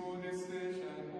Senhor esteja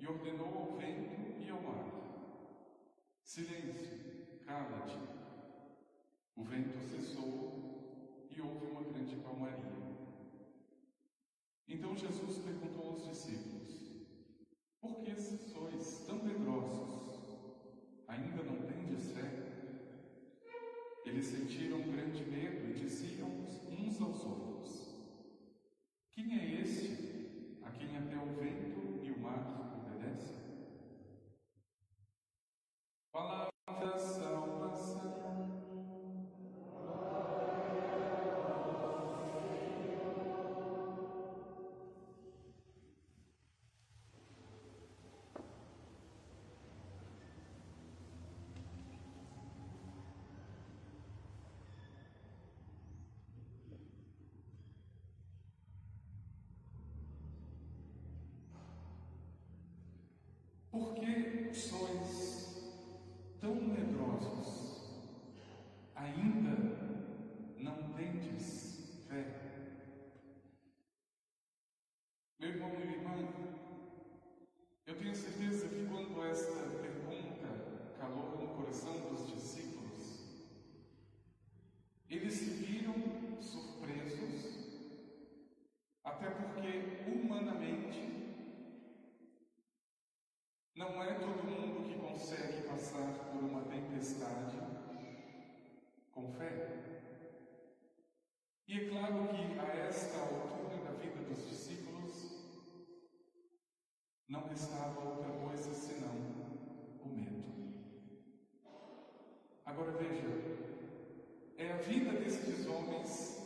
e ordenou ao vento e ao mar: Silêncio, cala-te. O vento cessou e houve uma grande calmaria. Então Jesus perguntou aos discípulos: por que sois tão medrosos? Ainda não tendes fé? Eles sentiram grande medo e diziam uns aos outros: Quem é este a quem até o vento sois tão medrosos? Ainda não tendes fé? Meu irmão e minha irmã, eu tenho certeza que quando esta pergunta calou no coração dos discípulos, eles se viram surpresos, até porque humanamente não é todo mundo que consegue passar por uma tempestade com fé. E é claro que a esta altura da vida dos discípulos não estava outra coisa senão o medo. Agora veja, é a vida desses homens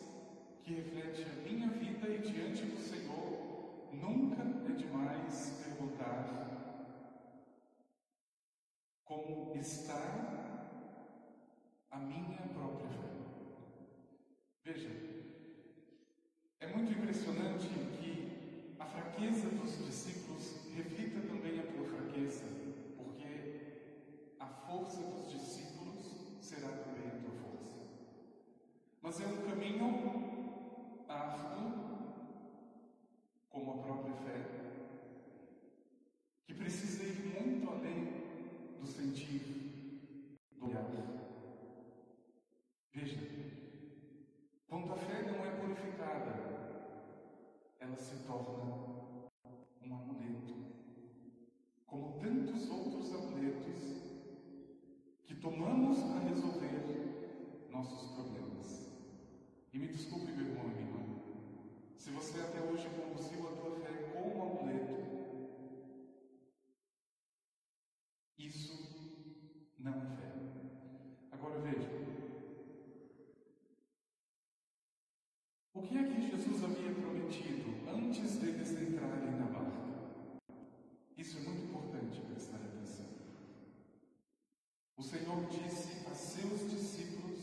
que reflete a minha vida e diante do Senhor nunca é perguntar como está a minha própria fé. Veja, é muito impressionante que a fraqueza dos discípulos reflita também a tua fraqueza, porque a força dos discípulos será também a tua força. Mas é um caminho árduo, como a própria fé, que precisa ir muito além do sentir, do olhar. Veja, quando a fé não é purificada, ela se torna um amuleto, como tantos outros amuletos que tomamos para resolver nossos problemas. E me desculpe, meu irmão e minha irmã, se você até hoje conduziu a tua fé como amuleto, Isso não é fé. Agora veja. O que é que Jesus havia prometido antes deles entrarem na barca? Isso é muito importante prestar atenção. O Senhor disse a seus discípulos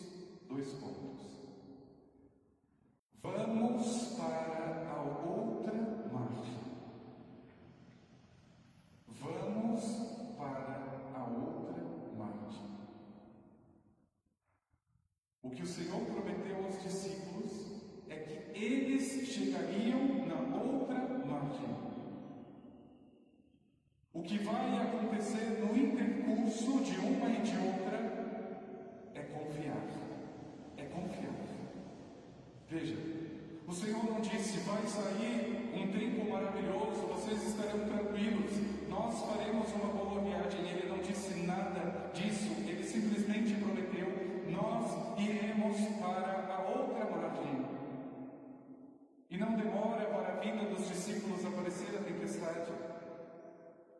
dois pontos. Vamos para a outra margem. Vamos para a outra margem. O que o Senhor prometeu aos discípulos é que eles chegariam na outra margem. O que acontecer no intercurso de uma e de outra é confiar. É confiar. Veja, o Senhor não disse, vai sair um tempo maravilhoso, vocês estarão tranquilos, nós faremos uma boa viagem. Ele não disse nada disso, ele simplesmente prometeu, nós iremos para a outra margem. E não demora para a vida dos discípulos aparecer a tempestade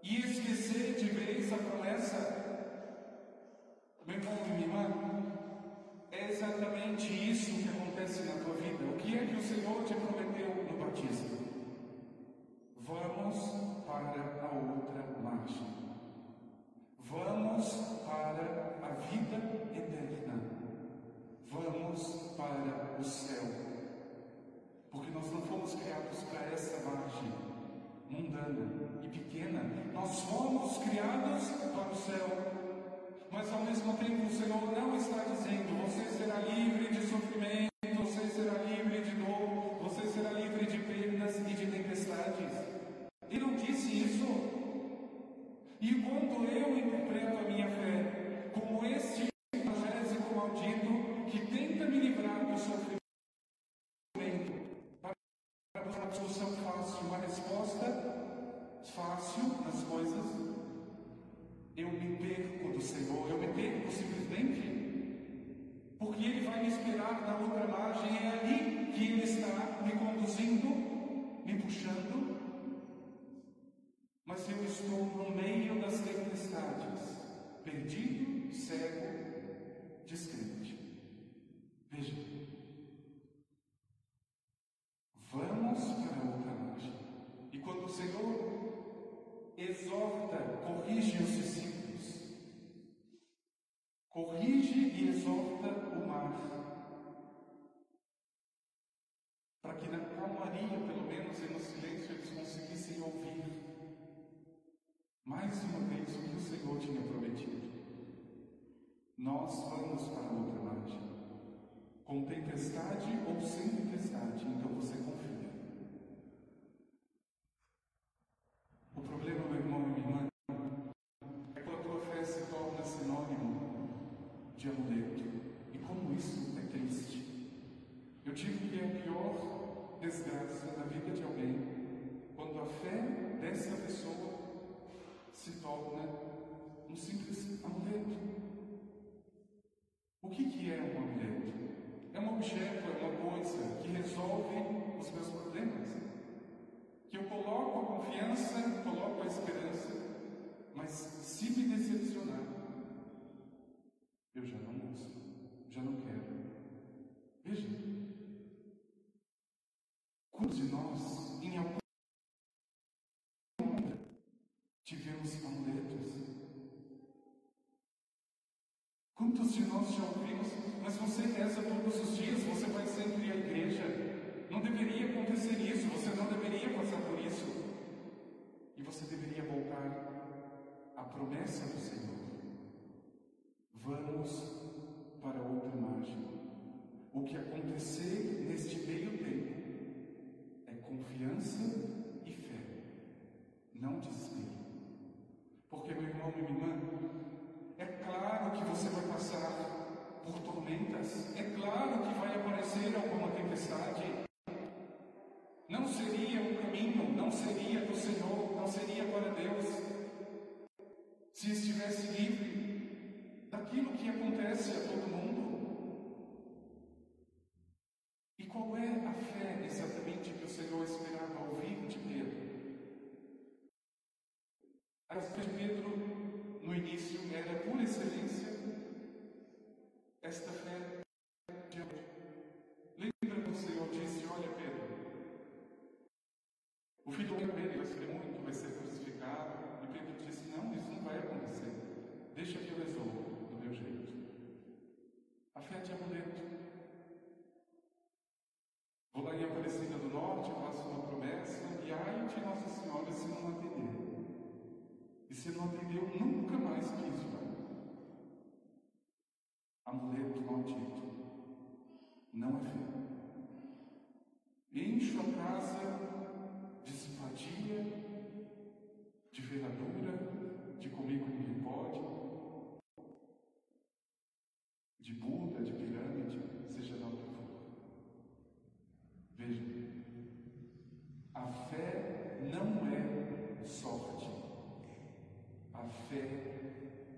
e esquecer de vez a promessa. Meu irmão e minha irmã, é exatamente isso que acontece na E quando eu interpreto a minha fé como este evangélico maldito que tenta me livrar do sofrimento de amuleto. E como isso é triste. Eu digo que é a pior desgraça na vida de alguém quando a fé dessa pessoa se torna um simples amuleto. O que, que é um amuleto? É um objeto, é uma coisa que resolve os meus problemas. Que eu coloco a confiança, coloco a esperança, mas se me decepcionar, eu já não uso, já não quero. Veja, quantos de nós, em algum tivemos amuletos? Quantos de nós já ouvimos, mas você reza todos os dias, você vai sempre à igreja. Não deveria acontecer isso, você não deveria passar por isso. E você deveria voltar à promessa do Senhor. Vamos para outra margem. O que acontecer neste meio tempo é confiança e fé, não desespero. Porque, meu irmão minha irmã, é claro que você vai passar por tormentas, é claro que vai aparecer alguma tempestade. Não seria o caminho, não seria do Senhor, não seria para Deus, se estivesse livre daquilo que acontece a todo mundo. E qual é a fé exatamente que o Senhor esperava ouvir de Pedro? A fé de Pedro, no início, era por excelência esta fé de hoje. Lembra que o Senhor disse: Olha, Pedro, o filho do homem vai sofrer muito, vai ser crucificado. E Pedro disse: Não, isso não vai acontecer. Deixa que eu resolvo do meu jeito. A fé de amuleto. Vou lá em Aparecida do Norte, faço uma promessa, e ai de Nossa Senhora se não atender. E atendeu, nunca mais quis vai. Amuleto maldito. Não é fé. Encho a casa de simpatia, de ferradura, fé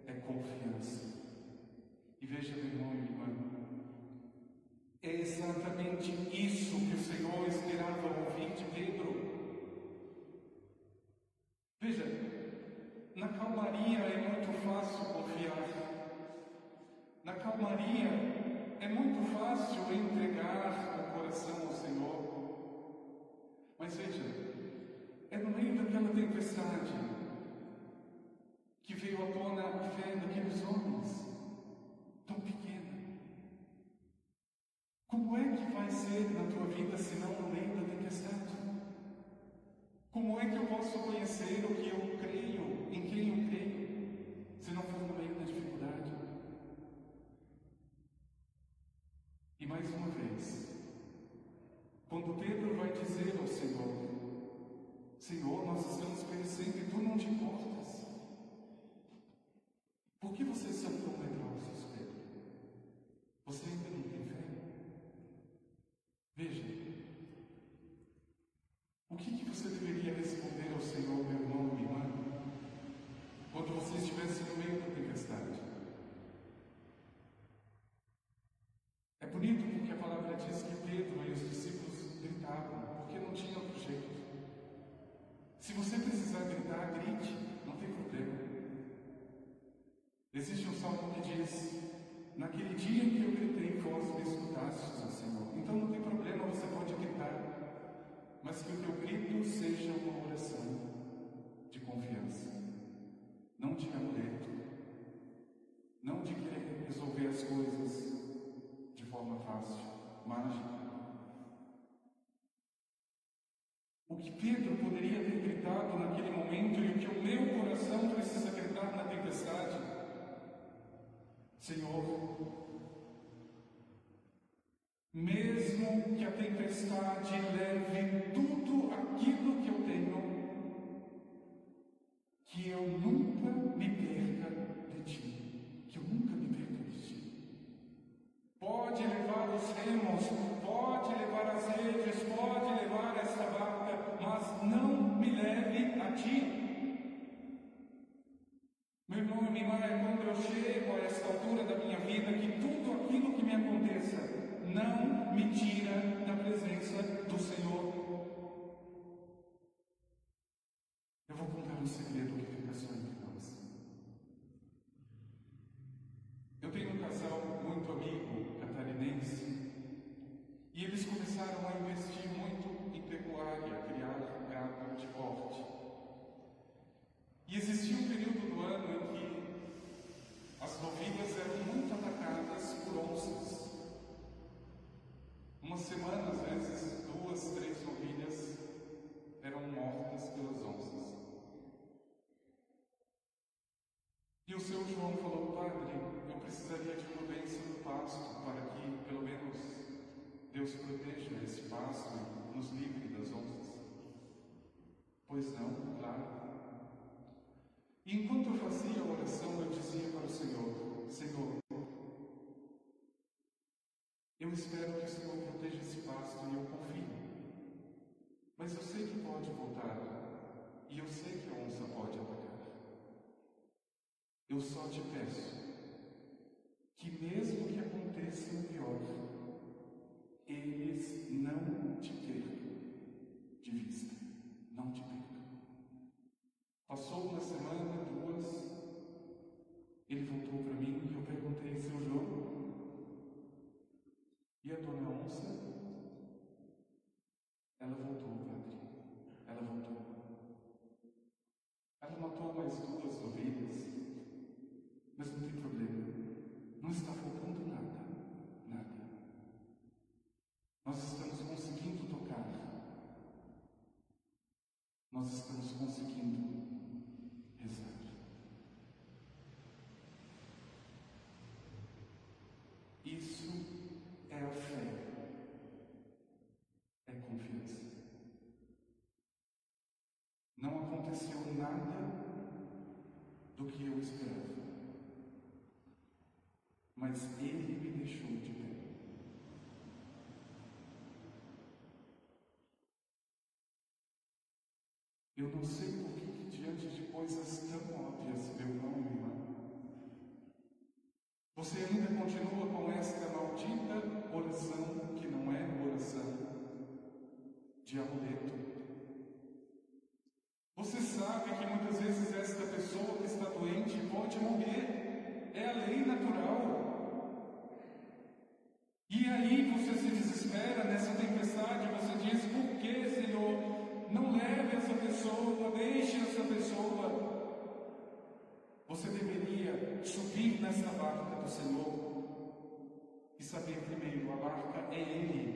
é confiança. E veja, meu irmão e irmã, é exatamente isso que o Senhor esperava ouvir de Pedro. Veja, na calmaria é muito fácil confiar. Na calmaria é muito fácil entregar o coração ao Senhor. Mas veja, eu posso conhecer o que eu creio, em quem eu creio, se não for no meio da dificuldade? E mais uma vez, quando Pedro vai dizer ao Senhor: Senhor, nós estamos perecendo e tu não te importas. Por que tão medrosos, Pedro? Você ainda não tem fé? Veja, o que, que você deveria responder ao Senhor, meu irmão e minha irmã, quando você estivesse no meio da tempestade? É bonito porque a palavra diz que Pedro e os discípulos gritavam, porque não tinha outro jeito. Se você precisar gritar, grite, não tem problema. Existe um salmo que diz: Naquele dia em que eu gritei, vós me escutastes, ó Senhor. Então não tem problema, você pode gritar, mas que o teu grito seja uma oração de confiança, não de amuleto, não de querer resolver as coisas de forma fácil, mágica. O que Pedro poderia ter gritado naquele momento e o que o meu coração precisa gritar na tempestade? Senhor, mesmo que a tempestade leve tudo aquilo que eu tenho, que eu nunca me perca de ti, que eu nunca me perca de ti. Pode levar os remos, pode levar as redes, pode levar esta barca, mas não me leve a ti. Meu irmão e minha irmã, é quando eu chego a esta altura da minha vida que tudo aquilo que me aconteça não me tira da presença do Senhor. Eu vou contar um segredo que fica só entre nós. Eu tenho um casal muito amigo catarinense e eles começaram a investir muito em pecuária, criar gado de porte. E existia um período do ano em que as novilhas eram muito atacadas por onças. Uma semana, às vezes, duas, três novilhas eram mortas pelas onças. E o seu João falou, Padre, eu precisaria de uma bênção no pasto para que, pelo menos, Deus proteja esse pasto e nos livre das onças. Pois não, claro. E enquanto eu fazia a oração, eu dizia para o Senhor: Senhor, eu espero que o Senhor proteja esse pasto e eu confio. Mas eu sei que pode voltar e eu sei que a onça pode atacar. Eu só te peço que, mesmo que aconteça o pior, eles não te percam de vista. Não te percam. Passou uma semana, duas, ele voltou para mim e eu perguntei, seu João, e a dona Onça? Ela voltou, padre. Ela voltou. Ela matou mais duas nada do que eu esperava. Mas Ele me deixou de bem. Eu não sei por que, diante de coisas tão óbvias, meu irmão e irmã, você ainda continua com esta maldita oração, que não é oração, de amuleto. Senhor e saber primeiro, a barca é Ele.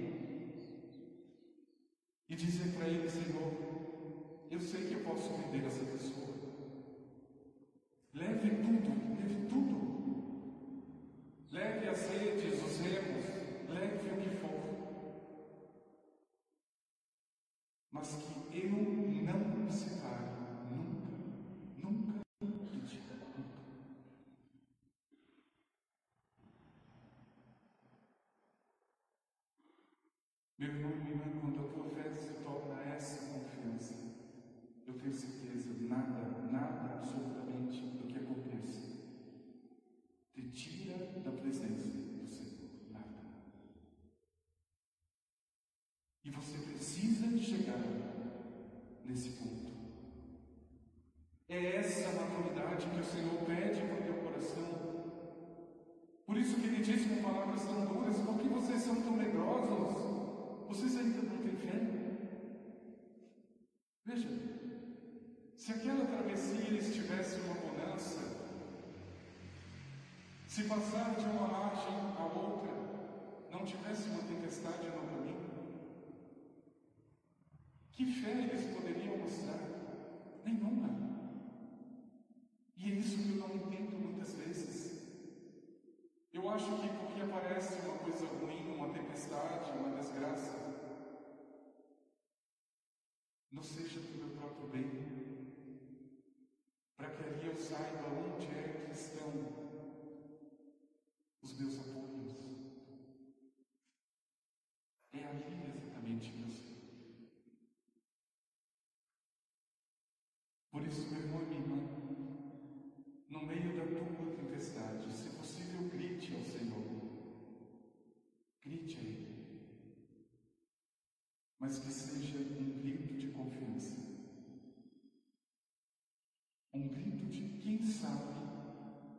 E dizer para Ele, Senhor, eu sei que eu posso perder essa pessoa. Leve tudo, leve tudo. Leve as redes, os remos, leve o que for. Mas que eu não me Meu irmão e minha irmã, quando a tua fé se torna essa confiança, eu tenho certeza, nada, nada absolutamente do que aconteça te tira da presença do Senhor. Nada. E você precisa chegar nesse ponto. É essa maturidade que o Senhor pede para o teu coração. Por isso que ele diz com palavras tão duras, por que vocês são tão medrosos? Vocês ainda não têm fé? Veja, se aquela travessia estivesse uma bonança, se passar de uma margem à outra não tivesse uma tempestade no caminho, que fé eles poderiam mostrar? Nenhuma. E é isso que eu não entendo muitas vezes. Eu acho que porque aparece uma coisa ruim, uma tempestade, uma desgraça, não seja para o meu próprio bem, para que ali eu saiba onde é que estão os meus apoios. É ali exatamente que eu sei. Por isso, meu irmão e minha irmã, no meio da tua tempestade, se possível, grite ao Senhor. Grite a Ele. Mas que seja um grito de confiança. Um grito de quem sabe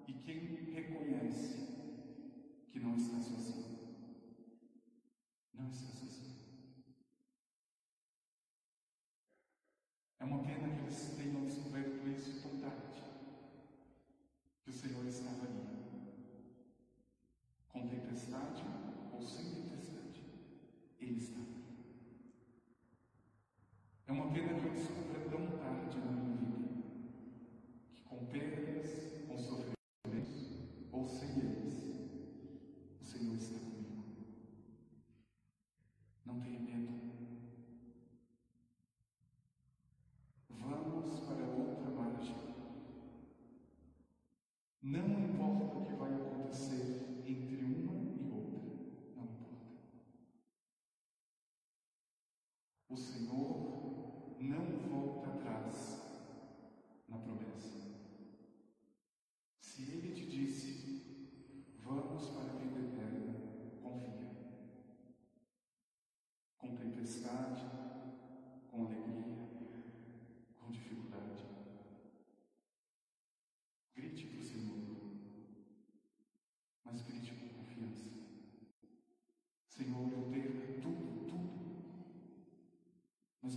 e quem reconhece que não está sozinho. Não está sozinho. É uma pena que eles tenham descoberto isso tão tarde. Que o Senhor estava ali. Com tempestade ou sem tempestade, Ele está ali. É uma pena que eu descubra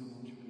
mas